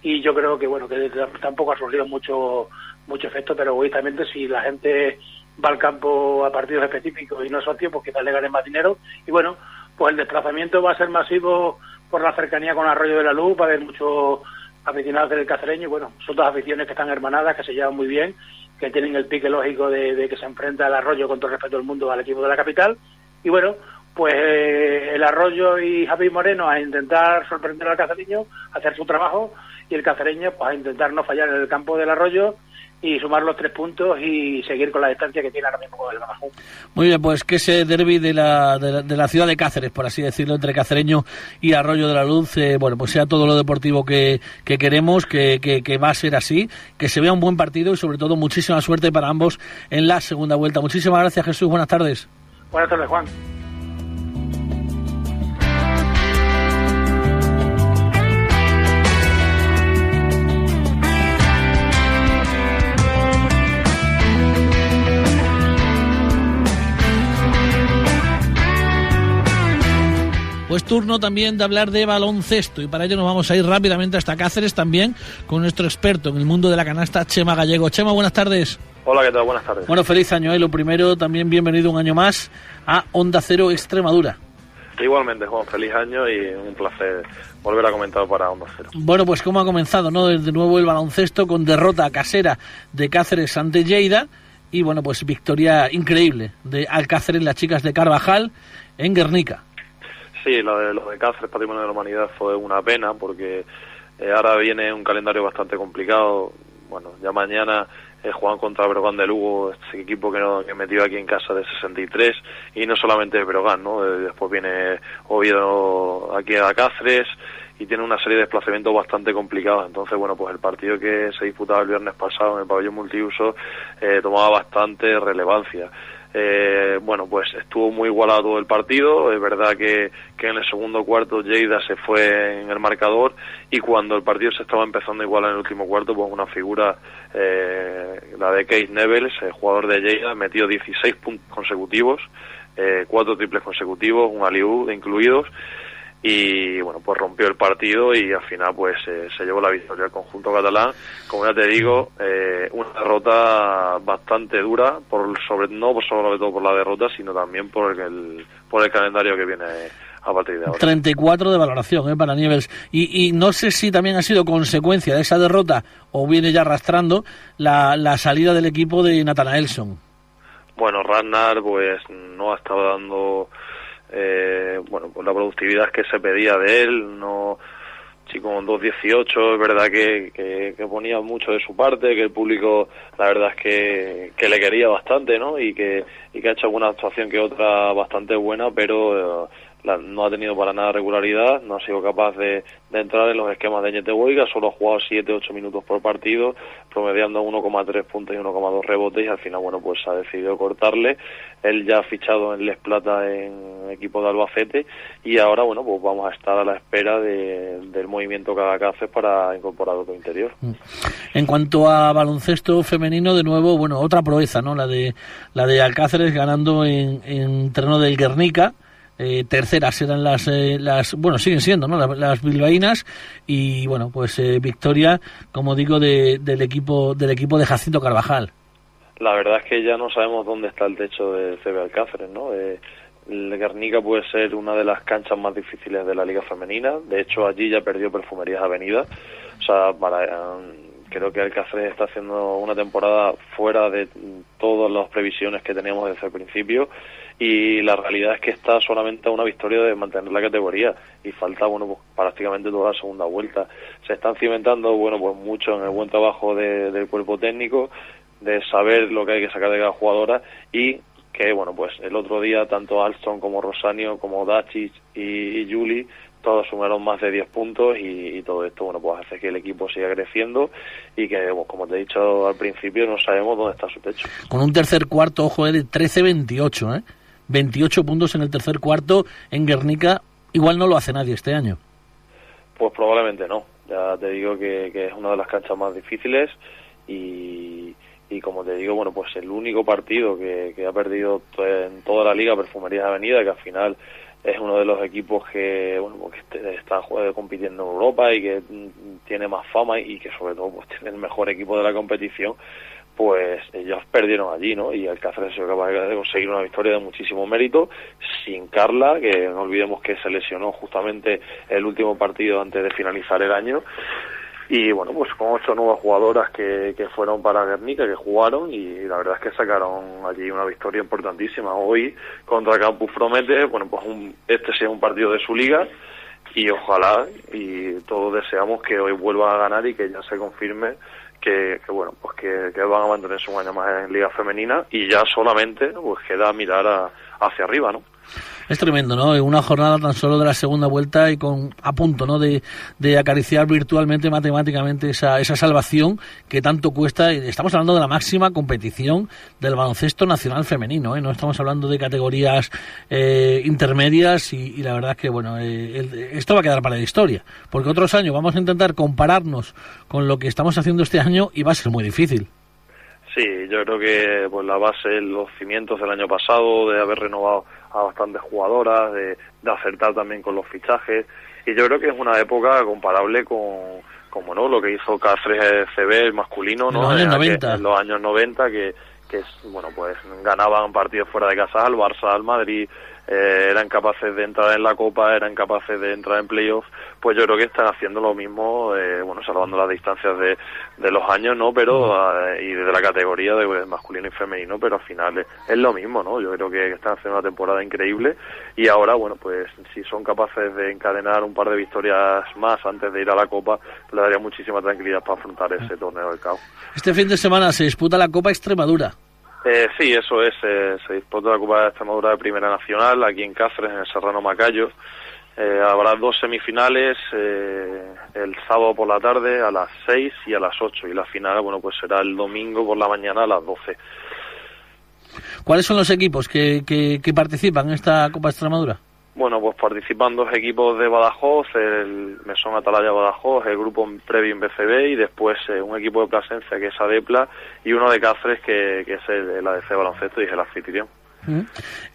y yo creo que bueno que tampoco ha surgido mucho mucho efecto, pero egoístamente si la gente va al campo a partidos específicos y no socios, pues quizás le ganen más dinero y bueno, pues el desplazamiento va a ser masivo por la cercanía con Arroyo de la Luz, va a haber muchos aficionados del cacereño bueno, son dos aficiones que están hermanadas, que se llevan muy bien, que tienen el pique lógico de, de que se enfrenta el Arroyo con todo el respeto del mundo al equipo de la capital. Y bueno, pues eh, el Arroyo y Javi Moreno a intentar sorprender al cacereño, hacer su trabajo y el cacereño pues a intentar no fallar en el campo del Arroyo y sumar los tres puntos y seguir con la distancia que tiene ahora mismo con el Badajoz. Muy bien, pues que ese derby de la, de la, de, la, ciudad de Cáceres, por así decirlo, entre Cacereño y Arroyo de la Luz, eh, bueno, pues sea todo lo deportivo que, que queremos, que, que, que, va a ser así, que se vea un buen partido y sobre todo muchísima suerte para ambos en la segunda vuelta. Muchísimas gracias Jesús, buenas tardes. Buenas tardes Juan. Pues turno también de hablar de baloncesto y para ello nos vamos a ir rápidamente hasta Cáceres también con nuestro experto en el mundo de la canasta, Chema Gallego. Chema, buenas tardes. Hola, ¿qué tal? Buenas tardes. Bueno, feliz año. ¿eh? Lo primero, también bienvenido un año más a Onda Cero Extremadura. Igualmente, Juan, feliz año y un placer volver a comentar para Onda Cero. Bueno, pues cómo ha comenzado, ¿no? De nuevo el baloncesto con derrota casera de Cáceres ante Lleida y bueno, pues victoria increíble de Alcáceres, las chicas de Carvajal en Guernica. Sí, lo de, lo de Cáceres, Patrimonio de la Humanidad, fue una pena porque eh, ahora viene un calendario bastante complicado. Bueno, ya mañana eh, jugaban contra Brogan de Lugo, este equipo que, no, metió aquí en casa de 63, y no solamente Brogan, ¿no? Eh, después viene Oviedo aquí a Cáceres, y tiene una serie de desplazamientos bastante complicados. Entonces, bueno, pues el partido que se disputaba el viernes pasado en el pabellón multiuso eh, tomaba bastante relevancia. Eh, bueno, pues estuvo muy igualado el partido. Es verdad que, que en el segundo cuarto Lleida se fue en el marcador y cuando el partido se estaba empezando igual en el último cuarto, pues una figura, eh, la de Case Nevels, el jugador de Lleida, metió 16 puntos consecutivos, eh, cuatro triples consecutivos, un aliú incluidos y bueno pues rompió el partido y al final pues eh, se llevó la victoria al conjunto catalán. Como ya te digo eh, una derrota bastante dura por sobre no sobre todo por la derrota sino también por el por el calendario que viene a partir de ahora. 34 de valoración ¿eh? para Nieves. Y, y no sé si también ha sido consecuencia de esa derrota o viene ya arrastrando la, la salida del equipo de Nathanaelson bueno Ragnar pues no ha estado dando eh, bueno, pues la productividad que se pedía de él, no chico con 2.18, es verdad que, que, ponía mucho de su parte, que el público la verdad es que, que le quería bastante, ¿no? Y que, y que ha hecho alguna actuación que otra bastante buena, pero eh, no ha tenido para nada regularidad, no ha sido capaz de, entrar en los esquemas de Ñete solo ha jugado 7-8 minutos por partido, promediando 1,3 puntos y 1,2 rebotes y al final, bueno, pues ha decidido cortarle. Él ya ha fichado en Les Plata en equipo de Albacete y ahora, bueno, pues vamos a estar a la espera del movimiento que haga para incorporar otro interior. Mm. En cuanto a baloncesto femenino, de nuevo, bueno, otra proeza, ¿no? La de, la de Alcáceres ganando en, en terreno del Guernica eh, terceras eran las, eh, las, bueno, siguen siendo, ¿no? Las, bilbaínas y, bueno, pues eh, victoria, como digo, de, del equipo del equipo de Jacinto Carvajal. La verdad es que ya no sabemos dónde está el techo de CB Alcáceres, ¿no? el Guernica puede ser una de las canchas más difíciles de la liga femenina. De hecho, allí ya perdió Perfumerías Avenida. O sea, para, creo que Alcáceres está haciendo una temporada fuera de todas las previsiones que teníamos desde el principio y la realidad es que está solamente a una victoria de mantener la categoría y falta bueno pues prácticamente toda la segunda vuelta se están cimentando bueno pues mucho en el buen trabajo del cuerpo técnico de saber lo que hay que sacar de cada jugadora y que bueno pues el otro día tanto Alston como Rosanio como Dacic y, y Juli todos sumaron más de 10 puntos y, todo esto bueno pues hace que el equipo siga creciendo y que como te he dicho al principio no sabemos dónde está su techo con un tercer cuarto ojo de 13-28 ¿eh? 28 puntos en el tercer cuarto en Guernica, igual no lo hace nadie este año. Pues probablemente no. Ya te digo que, es una de las canchas más difíciles y, y como te digo, bueno, pues el único partido que, ha perdido en toda la liga Perfumerías Avenida, que al final es uno de los equipos que bueno pues que está compitiendo en Europa y que tiene más fama y que sobre todo pues tiene el mejor equipo de la competición pues ellos perdieron allí, ¿no? Y el Cáceres se capaz de conseguir una victoria de muchísimo mérito, sin Carla, que no olvidemos que se lesionó justamente el último partido antes de finalizar el año. Y bueno, pues con ocho nuevas jugadoras que, que fueron para Guernica, que jugaron, y la verdad es que sacaron allí una victoria importantísima. Hoy, contra Campus Promete, bueno, pues un, este sea un partido de su liga, y ojalá, y todos deseamos que hoy vuelva a ganar y que ya se confirme que, bueno pues que, que, van a mantenerse un año más en liga femenina y ya solamente pues queda mirar hacia arriba no es tremendo, ¿no? Una jornada tan solo de la segunda vuelta y con a punto, ¿no? De, de acariciar virtualmente, matemáticamente esa, esa salvación que tanto cuesta. Estamos hablando de la máxima competición del baloncesto nacional femenino, ¿eh? No estamos hablando de categorías eh, intermedias y, la verdad es que, bueno, eh, esto va a quedar para la historia. Porque otros años vamos a intentar compararnos con lo que estamos haciendo este año y va a ser muy difícil. Sí, yo creo que pues la base, los cimientos del año pasado, de haber renovado a bastantes jugadoras, de, acertar también con los fichajes. Y yo creo que es una época comparable con, como no lo que hizo Cáceres CB el masculino, ¿no? En los años 90. En los años 90 que, que bueno pues ganaban partidos fuera de casa al Barça, al Madrid, eh, eran capaces de entrar en la Copa, eran capaces de entrar en playoffs, pues yo creo que están haciendo lo mismo, eh, bueno, salvando las distancias de, de los años, ¿no? Pero, eh, y de la categoría de masculino y femenino, pero al final es, lo mismo, ¿no? Yo creo que están haciendo una temporada increíble y ahora, bueno, pues si son capaces de encadenar un par de victorias más antes de ir a la Copa, le daría muchísima tranquilidad para afrontar ese torneo del CAO. Este fin de semana se disputa la Copa Extremadura. Eh, sí, eso es. Eh, se disputa la Copa de Extremadura de Primera Nacional aquí en Cáceres, en el Serrano Macayo. Eh, habrá dos semifinales eh, el sábado por la tarde a las 6 y a las 8 y la final, bueno, pues será el domingo por la mañana a las 12. ¿Cuáles son los equipos que, que, participan en esta Copa Extremadura? Bueno, pues participan dos equipos de Badajoz, el Mesón Atalaya Badajoz, el grupo previo en BCB y después eh, un equipo de Plasencia que es Adepla y uno de Cáceres que, que es el, el ADC Baloncesto y es el anfitrión.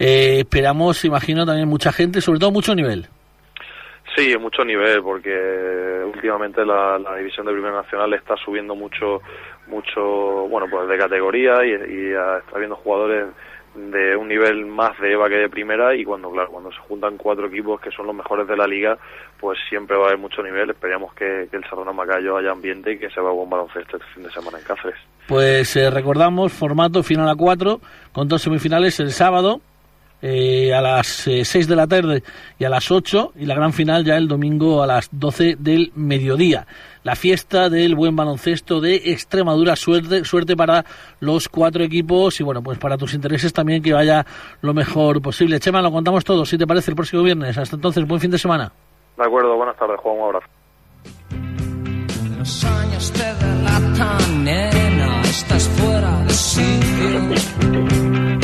Eh, esperamos, imagino, también mucha gente, sobre todo mucho nivel. Sí, mucho nivel, porque últimamente la, la división de Primera Nacional está subiendo mucho, mucho, bueno, pues de categoría y, y está habiendo jugadores de un nivel más de EVA que de primera y cuando claro cuando se juntan cuatro equipos que son los mejores de la liga pues siempre va a haber mucho nivel. Esperamos que, el Sardona Macayo haya ambiente y que se va a buen baloncesto este fin de semana en Cáceres. Pues eh, recordamos formato final a cuatro con dos semifinales el sábado eh, a las eh, 6 de la tarde y a las 8 y la gran final ya el domingo a las 12 del mediodía. La fiesta del buen baloncesto de Extremadura, suerte, suerte para los cuatro equipos y bueno, pues para tus intereses también que vaya lo mejor posible. Chema, lo contamos todo, si te parece, el próximo viernes. Hasta entonces, buen fin de semana. De acuerdo, buenas tardes, Juan, un abrazo. Los años te delatan, nena, estás fuera de sitio.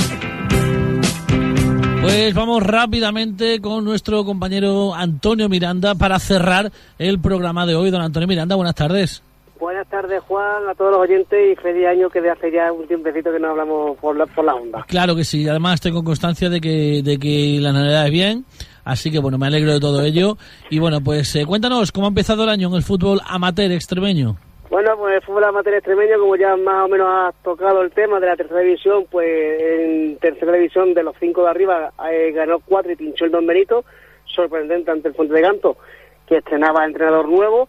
Pues vamos rápidamente con nuestro compañero Antonio Miranda para cerrar el programa de hoy. Don Antonio Miranda, buenas tardes. Buenas tardes, Juan, a todos los oyentes y feliz año que de hace ya un tiempecito que no hablamos por la, por la onda. Claro que sí, además tengo constancia de que, de que la Navidad es bien, así que bueno, me alegro de todo ello. Y bueno, pues eh, cuéntanos, ¿cómo ha empezado el año en el fútbol amateur extremeño? Bueno, pues el fútbol amateur extremeño, como ya más o menos has tocado el tema de la tercera división, pues en tercera división de los cinco de arriba eh, ganó cuatro y pinchó el Don Benito, sorprendente ante el Fuente de Canto, que estrenaba entrenador nuevo.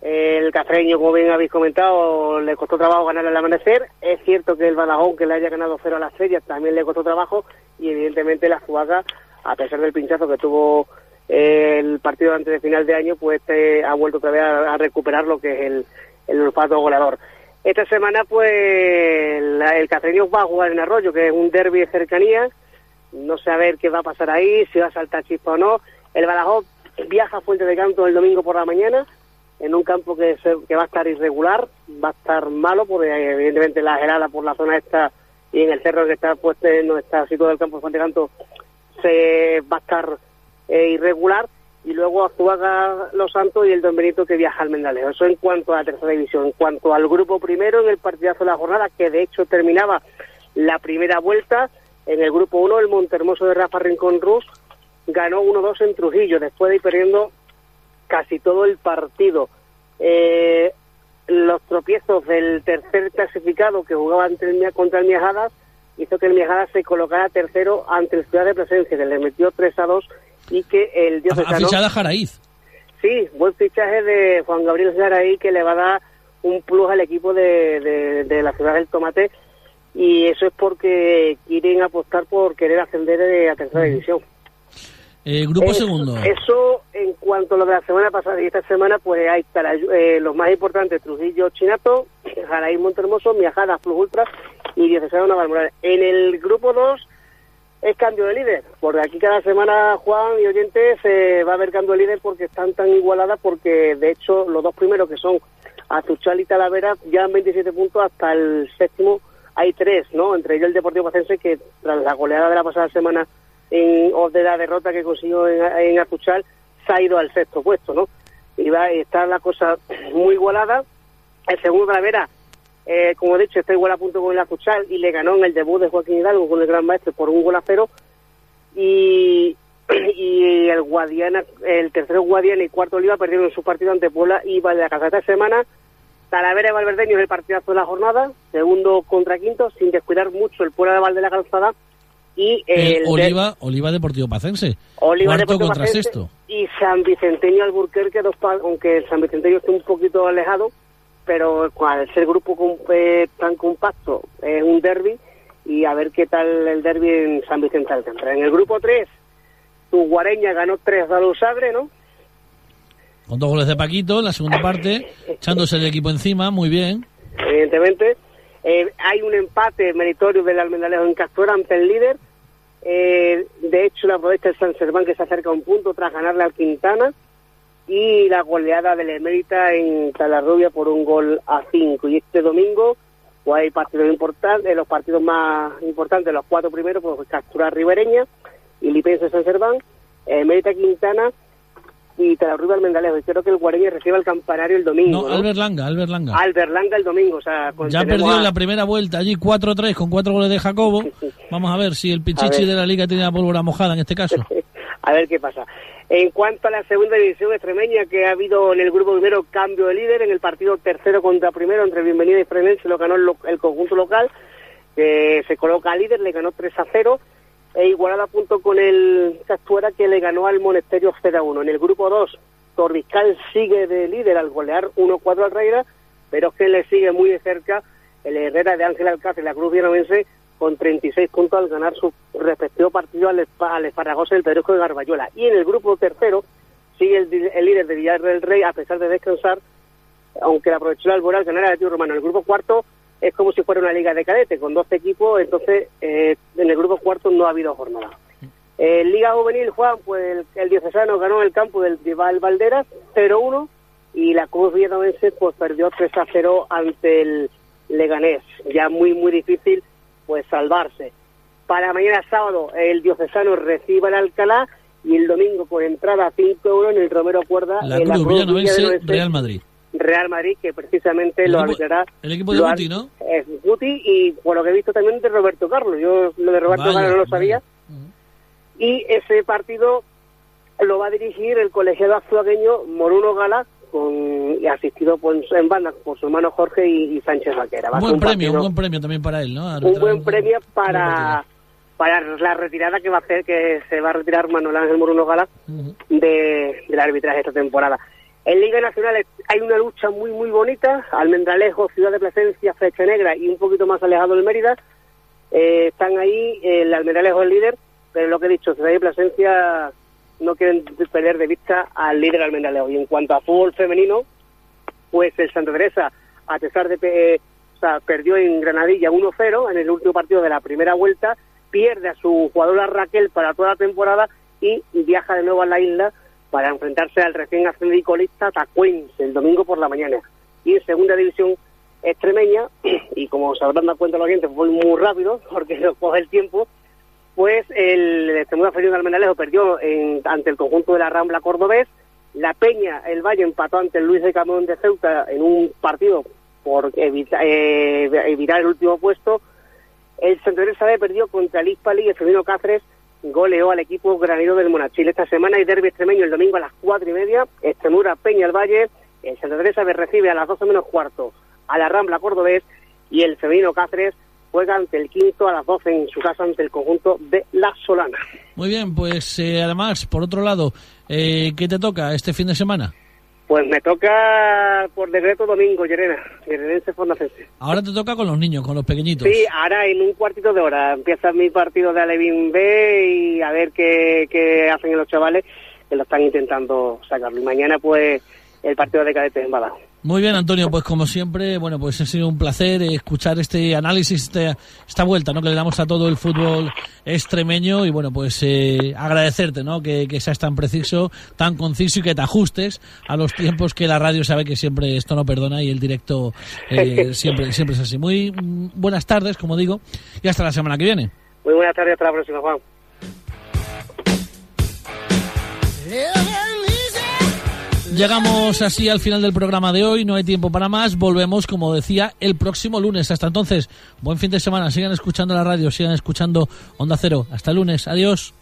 El cafreño, como bien habéis comentado, le costó trabajo ganar el amanecer. Es cierto que el Balajón, que le haya ganado cero a las estrellas, también le costó trabajo. Y evidentemente la Zuaga, a pesar del pinchazo que tuvo eh, el partido antes de final de año, pues este ha vuelto otra vez a recuperar lo que es el, el olfato goleador. Esta semana, pues, la- el Cafreño va a jugar en Arroyo, que es un derby de cercanía. No sé a ver qué va a pasar ahí, si va a saltar chispa o no. El Badajoz viaja a Fuente de Canto el domingo por la mañana, en un campo que, se- que va a estar irregular, va a estar malo, porque eh, evidentemente la helada por la zona esta y en el cerro que está puesto, no está situado el campo de Fuente de Canto, se va a estar eh, irregular y luego Azuaga Los Santos y el Don Benito que viaja al Mendalejo. Eso en cuanto a la tercera división. En cuanto al grupo primero, en el partidazo de la jornada, que de hecho terminaba la primera vuelta, en el grupo 1 el Montermoso de Rafa Rincón Rus ganó 1-2 en Trujillo, después de ir perdiendo casi todo el partido. Eh, los tropiezos del tercer clasificado que jugaba el contra el Miajadas hizo que el Miajadas se colocara tercero ante el Ciudad de Plasencia, que le metió 3 a 2 y que el Ha, ha Diocesano... fichado a Jaraíz. Sí, buen fichaje de Juan Gabriel Zaraí que le va a dar un plus al equipo de, de, de la ciudad del Tomate y eso es porque quieren apostar por querer ascender de a tercera división. Eh, grupo segundo. Eso en cuanto a lo de la semana pasada y esta semana, pues está la- eh, los más importantes, Trujillo Chinato, Jaraí Montermoso, Miajada Plus Ultra y Diocesano Navalmoral. En el grupo 2 es cambio de líder, porque aquí cada semana, Juan y oyentes, eh, va a haber cambio de líder porque están tan igualadas, porque de hecho los dos primeros que son Azuchal y Talavera ya han 27 puntos, hasta el séptimo hay tres, ¿no? Entre ellos el Deportivo Pacense que tras la goleada de la pasada semana en, o de la derrota que consiguió en, en Azuchal, se ha ido al sexto puesto, ¿no? Y va está la cosa muy igualada. El segundo Talavera eh, como he dicho, está igual a punto con el Azuchal y le ganó en el debut de Joaquín Hidalgo con el Gran Maestro por un gol a cero. Y, [clears throat] y el Guadiana, el tercero Guadiana y cuarto Oliva perdieron su partido ante Puebla y Vallecasa. Esta semana Talavera y Valverdeño es el partidazo de la jornada, segundo contra quinto, sin descuidar mucho el Puebla de Val de la Calzada y El el, de- Oliva, Oliva Deportivo Pacense. Oliva Cuarto Deportivo contra Pacense sexto. y San Vicenteño Alburquerque, dos aunque el San Vicenteño esté un poquito alejado, pero al ser grupo eh, tan compacto es un derby y a ver qué tal el derby en San Vicente Alcántara. En el grupo 3, tu Guareña ganó 3 a los Sagre, ¿no? Con dos goles de Paquito en la segunda parte, echándose el equipo encima, muy bien. evidentemente. Eh, hay un empate meritorio del Almendalejo en Castora ante el líder. Eh, de hecho, la aprovecha el San Serván que se acerca a un punto tras ganarle al Quintana. Y la goleada del Emérita en Talarrubia por un gol a cinco. Y este domingo pues hay partidos importantes, los partidos más importantes, los cuatro primeros, pues Castura Ribereña y Lipense San Serván, Emérita Quintana y Talarrubia Almendalejo. Y creo que el Guareña recibe el campanario el domingo. No, ¿no? Albert Langa, Albert Langa. Albert Langa el domingo. O sea, con- Ya perdió a- en la primera vuelta allí 4-3 con cuatro goles de Jacobo. [laughs] Vamos a ver si el Pichichi de la liga tiene la pólvora mojada en este caso. [laughs] a ver qué pasa. En cuanto a la segunda división extremeña, que ha habido en el grupo primero cambio de líder, en el partido tercero contra primero entre Bienvenida y Frenense lo ganó el, conjunto local, que se coloca líder, le ganó 3 a 0, e igualada a punto con el Castuera, que le ganó al Monesterio 0 a 1. En el grupo 2, Torriscal sigue de líder al golear 1-4 al Reira, pero es que le sigue muy de cerca el Herrera de Ángel Alcácer, la Cruz Vianovense, con 36 puntos al ganar su respectivo partido al, al Esparragosa del Pedrusco de Garbayola. Y en el grupo tercero sigue el, líder de Villar del Rey, a pesar de descansar, aunque la aprovechó el Alboral ganar al Tío Romano. El grupo cuarto es como si fuera una liga de cadete, con 12 equipos, entonces eh, en el grupo cuarto no ha habido jornada. En Liga Juvenil, Juan, pues el, el diocesano ganó el campo del rival Valderas 0-1 y la Cruz Villanuevense pues perdió 3-0 ante el Leganés. Ya muy, muy difícil pues salvarse. Para mañana sábado el diocesano recibe el Alcalá y el domingo por entrada 5 euros en el Romero Cuerda La en Cruz Villanovense, Villanovense, Real Madrid. Real Madrid, que precisamente El lo equipo- arbitrará. el equipo de Guti, ¿no? Es Guti y por lo que he visto también de Roberto Carlos. Yo lo de Roberto Vaya, Carlos no lo sabía. Y ese partido lo va a dirigir el colegiado azuagueño Moruno Gala, con, asistido por, en banda por su hermano Jorge y, y Sánchez Vaquera. Va Un buen premio, un buen premio también para él, ¿no? un buen premio para, para la retirada que va a hacer, que se va a retirar Manuel Ángel Moruno Gala de, del arbitraje esta temporada. En Liga Nacional hay una lucha muy, muy bonita. Almendralejo, Ciudad de Plasencia, Flecha Negra y un poquito más alejado el Mérida. Eh, están ahí, el Almendralejo es el líder, pero lo que he dicho, Ciudad de Plasencia no quieren perder de vista al líder Almendralejo. Y en cuanto a fútbol femenino, pues el Santa Teresa, a pesar de sea, perdió en Granadilla 1-0 en el último partido de la primera vuelta, pierde a su jugadora Raquel para toda la temporada y viaja de nuevo a la isla para enfrentarse al recién ascendido colista Tacuense el domingo por la mañana. Y en segunda división extremeña, [clears throat] y como se habrán dado cuenta los oyentes, fue muy rápido [laughs] porque nos coge el tiempo, pues el Extremadura Femenino de Almenalejo perdió en- ante el conjunto de la Rambla Cordobés, la Peña, el Valle empató ante el Luis de Camón de Ceuta en un partido por evita- eh, evitar el último puesto, el Santa Teresa B perdió contra el Hispali y el Femenino Cáceres goleó al equipo granero del Monachil. Esta semana hay derbi extremeño el domingo a las cuatro y media, Extremura Peña el Valle, el Santa Teresa B recibe a las 12 menos cuarto a la Rambla Cordobés y el Femenino Cáceres juega ante el quinto a las 12 en su casa ante el conjunto de La Solana. Muy bien, pues eh, además, por otro lado, eh, ¿qué te toca este fin de semana? Pues me toca por decreto domingo, Llerena, Llerenense Fondacense. Ahora te toca con los niños, con los pequeñitos. Sí, ahora en un cuartito de hora empieza mi partido de Alevín B y a ver qué, qué hacen los chavales que lo están intentando sacarlo. Y mañana pues el partido de cadetes en Badajoz. Muy bien, Antonio, pues como siempre, bueno, pues ha sido un placer escuchar este análisis, este- esta vuelta, ¿no? Que le damos a todo el fútbol extremeño y bueno, pues eh, agradecerte, ¿no? Que, que seas tan preciso, tan conciso y que te ajustes a los tiempos que la radio sabe que siempre esto no perdona y el directo eh, [laughs] siempre, siempre es así. Muy mm, buenas tardes, como digo, y hasta la semana que viene. Muy buenas tardes, hasta la próxima, Juan. Llegamos así al final del programa de hoy, no hay tiempo para más, volvemos como decía el próximo lunes. Hasta entonces, buen fin de semana, sigan escuchando la radio, sigan escuchando Onda Cero. Hasta el lunes, adiós.